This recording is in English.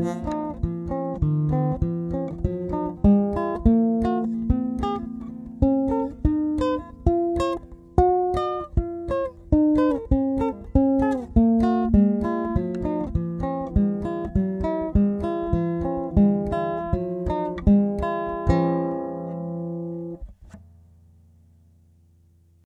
mm you.